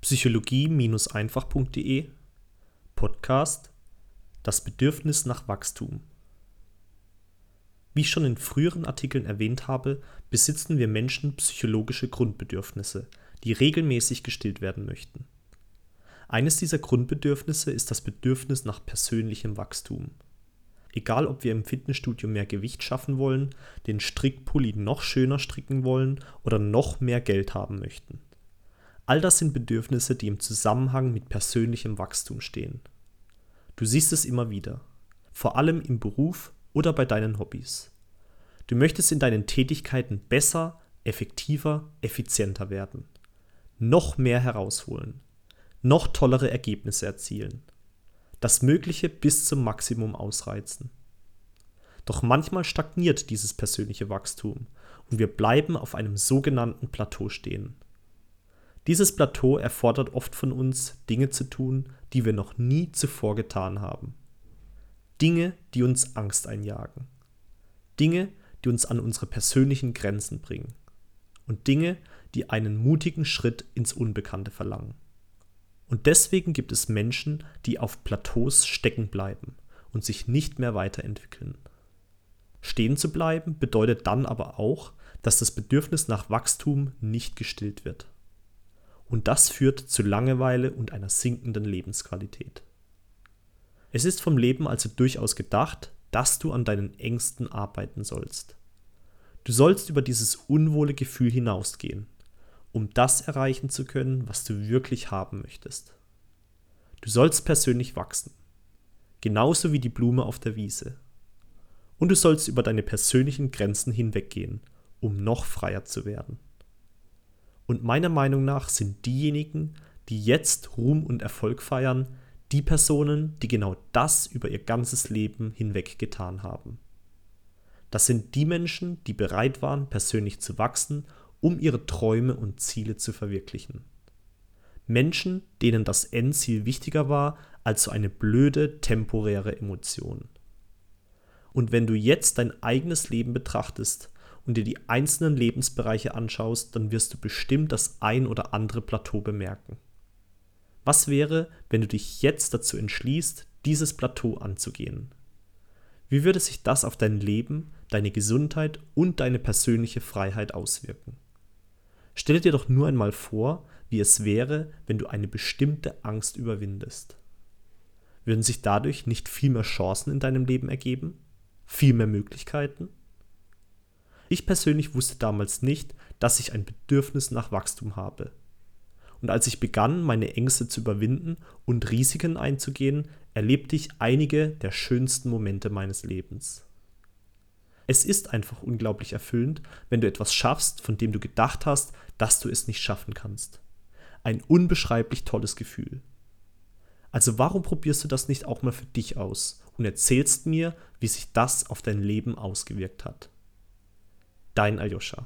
psychologie-einfach.de Podcast Das Bedürfnis nach Wachstum. Wie ich schon in früheren Artikeln erwähnt habe, besitzen wir Menschen psychologische Grundbedürfnisse, die regelmäßig gestillt werden möchten. Eines dieser Grundbedürfnisse ist das Bedürfnis nach persönlichem Wachstum. Egal, ob wir im Fitnessstudio mehr Gewicht schaffen wollen, den Strickpulli noch schöner stricken wollen oder noch mehr Geld haben möchten. All das sind Bedürfnisse, die im Zusammenhang mit persönlichem Wachstum stehen. Du siehst es immer wieder, vor allem im Beruf oder bei deinen Hobbys. Du möchtest in deinen Tätigkeiten besser, effektiver, effizienter werden, noch mehr herausholen, noch tollere Ergebnisse erzielen, das Mögliche bis zum Maximum ausreizen. Doch manchmal stagniert dieses persönliche Wachstum und wir bleiben auf einem sogenannten Plateau stehen. Dieses Plateau erfordert oft von uns, Dinge zu tun, die wir noch nie zuvor getan haben. Dinge, die uns Angst einjagen. Dinge, die uns an unsere persönlichen Grenzen bringen. Und Dinge, die einen mutigen Schritt ins Unbekannte verlangen. Und deswegen gibt es Menschen, die auf Plateaus stecken bleiben und sich nicht mehr weiterentwickeln. Stehen zu bleiben bedeutet dann aber auch, dass das Bedürfnis nach Wachstum nicht gestillt wird und das führt zu Langeweile und einer sinkenden Lebensqualität. Es ist vom Leben also durchaus gedacht, dass du an deinen Ängsten arbeiten sollst. Du sollst über dieses unwohle Gefühl hinausgehen, um das erreichen zu können, was du wirklich haben möchtest. Du sollst persönlich wachsen, genauso wie die Blume auf der Wiese. Und du sollst über deine persönlichen Grenzen hinweggehen, um noch freier zu werden. Und meiner Meinung nach sind diejenigen, die jetzt Ruhm und Erfolg feiern, die Personen, die genau das über ihr ganzes Leben hinweg getan haben. Das sind die Menschen, die bereit waren, persönlich zu wachsen, um ihre Träume und Ziele zu verwirklichen. Menschen, denen das Endziel wichtiger war als so eine blöde, temporäre Emotion. Und wenn du jetzt dein eigenes Leben betrachtest, und dir die einzelnen Lebensbereiche anschaust, dann wirst du bestimmt das ein oder andere Plateau bemerken. Was wäre, wenn du dich jetzt dazu entschließt, dieses Plateau anzugehen? Wie würde sich das auf dein Leben, deine Gesundheit und deine persönliche Freiheit auswirken? Stelle dir doch nur einmal vor, wie es wäre, wenn du eine bestimmte Angst überwindest. Würden sich dadurch nicht viel mehr Chancen in deinem Leben ergeben? Viel mehr Möglichkeiten? Ich persönlich wusste damals nicht, dass ich ein Bedürfnis nach Wachstum habe. Und als ich begann, meine Ängste zu überwinden und Risiken einzugehen, erlebte ich einige der schönsten Momente meines Lebens. Es ist einfach unglaublich erfüllend, wenn du etwas schaffst, von dem du gedacht hast, dass du es nicht schaffen kannst. Ein unbeschreiblich tolles Gefühl. Also warum probierst du das nicht auch mal für dich aus und erzählst mir, wie sich das auf dein Leben ausgewirkt hat? Dein Aljoscha.